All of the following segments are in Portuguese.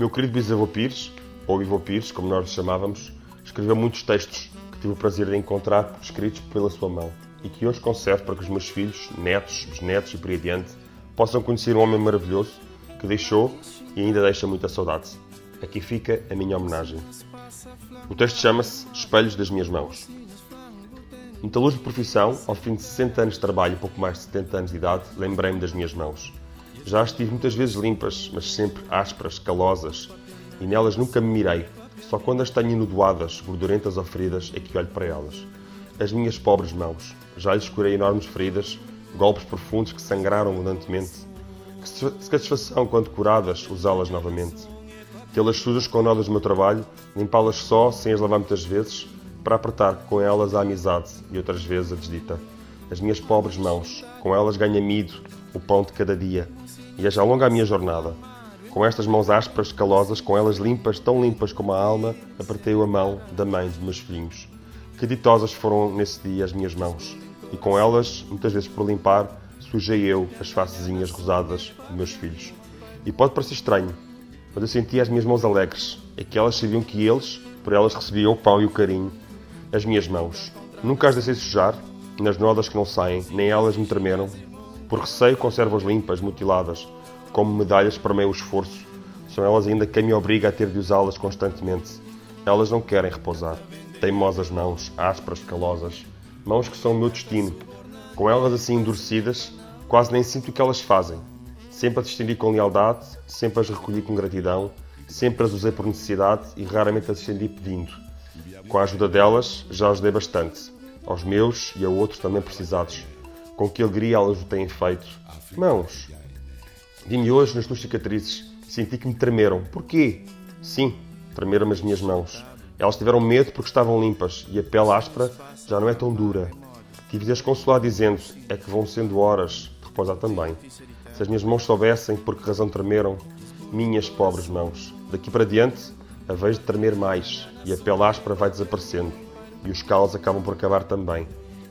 Meu querido bisavô Pires, ou Ivo Pires, como nós chamávamos, escreveu muitos textos que tive o prazer de encontrar escritos pela sua mão e que hoje conservo para que os meus filhos, netos, bisnetos e por aí adiante possam conhecer um homem maravilhoso que deixou e ainda deixa muita saudade. Aqui fica a minha homenagem. O texto chama-se Espelhos das Minhas Mãos. Metalúrgico de profissão, ao fim de 60 anos de trabalho e pouco mais de 70 anos de idade, lembrei-me das minhas mãos. Já as tive muitas vezes limpas, mas sempre ásperas, calosas, e nelas nunca me mirei. Só quando as tenho enudoadas, gordurentas ou feridas, é que olho para elas. As minhas pobres mãos. Já lhes curei enormes feridas, golpes profundos que sangraram abundantemente. Que satisfação, quando curadas, usá-las novamente. Tê-las sujas com nodas do meu trabalho, limpá-las só, sem as lavar muitas vezes, para apertar com elas a amizade e outras vezes a desdita. As minhas pobres mãos, com elas ganho amido, o pão de cada dia, e é já longa a minha jornada. Com estas mãos ásperas, calosas, com elas limpas, tão limpas como a alma, apertei a mão da mãe dos meus filhinhos. Que ditosas foram nesse dia as minhas mãos, e com elas, muitas vezes por limpar, sujei eu as facezinhas rosadas dos meus filhos. E pode parecer estranho, mas eu sentia as minhas mãos alegres, é que elas sabiam que eles, por elas recebiam o pão e o carinho, as minhas mãos. Nunca as deixei sujar, nas nodas que não saem, nem elas me tremeram. Por receio conservo-as limpas, mutiladas, como medalhas para meio esforço. São elas ainda quem me obriga a ter de usá-las constantemente. Elas não querem repousar. Teimosas mãos, ásperas, calosas. Mãos que são o meu destino. Com elas assim endurecidas, quase nem sinto o que elas fazem. Sempre as estendi com lealdade, sempre as recolhi com gratidão, sempre as usei por necessidade e raramente as estendi pedindo. Com a ajuda delas, já os dei bastante, aos meus e a outros também precisados. Com que alegria elas o têm feito. Mãos, vi-me hoje nas tuas cicatrizes, senti que me tremeram. Porquê? Sim, tremeram as minhas mãos. Elas tiveram medo porque estavam limpas e a pele áspera já não é tão dura. Tive de as consolar dizendo: é que vão sendo horas de repousar também. Se as minhas mãos soubessem por que razão tremeram, minhas pobres mãos. Daqui para diante, a vez de tremer mais e a pele áspera vai desaparecendo e os calos acabam por acabar também.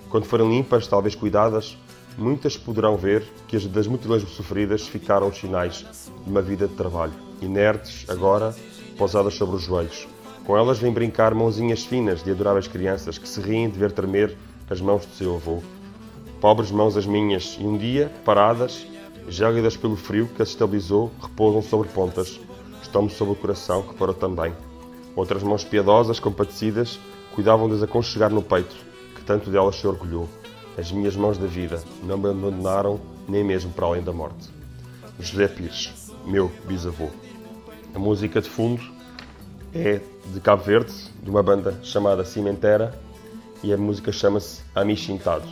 Quando forem limpas, talvez cuidadas, muitas poderão ver que as das mutilações sofridas ficaram os sinais de uma vida de trabalho, inertes, agora, pousadas sobre os joelhos. Com elas vêm brincar mãozinhas finas de adoráveis crianças que se riem de ver tremer as mãos do seu avô. Pobres mãos as minhas, e um dia, paradas, gélidas pelo frio que as estabilizou, repousam sobre pontas, estão-me sobre o coração, que para também. Outras mãos piedosas, compadecidas, cuidavam de as aconchegar no peito, tanto delas se orgulhou. As minhas mãos da vida não me abandonaram nem mesmo para além da morte. José Pires, meu bisavô. A música de fundo é de Cabo Verde, de uma banda chamada Cimentera, e a música chama-se Amichintado.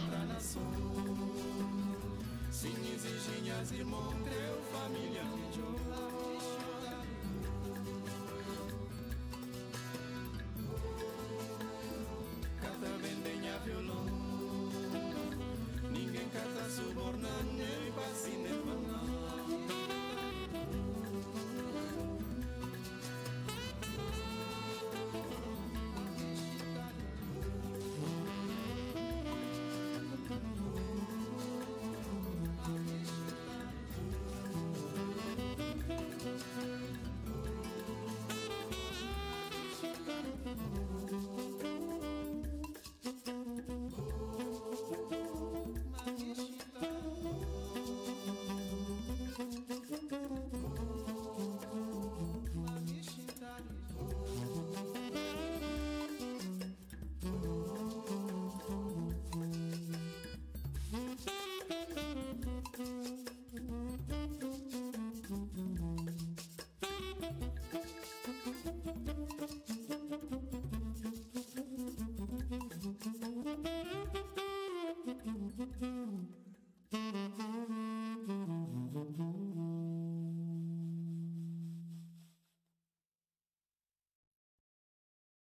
Ooh.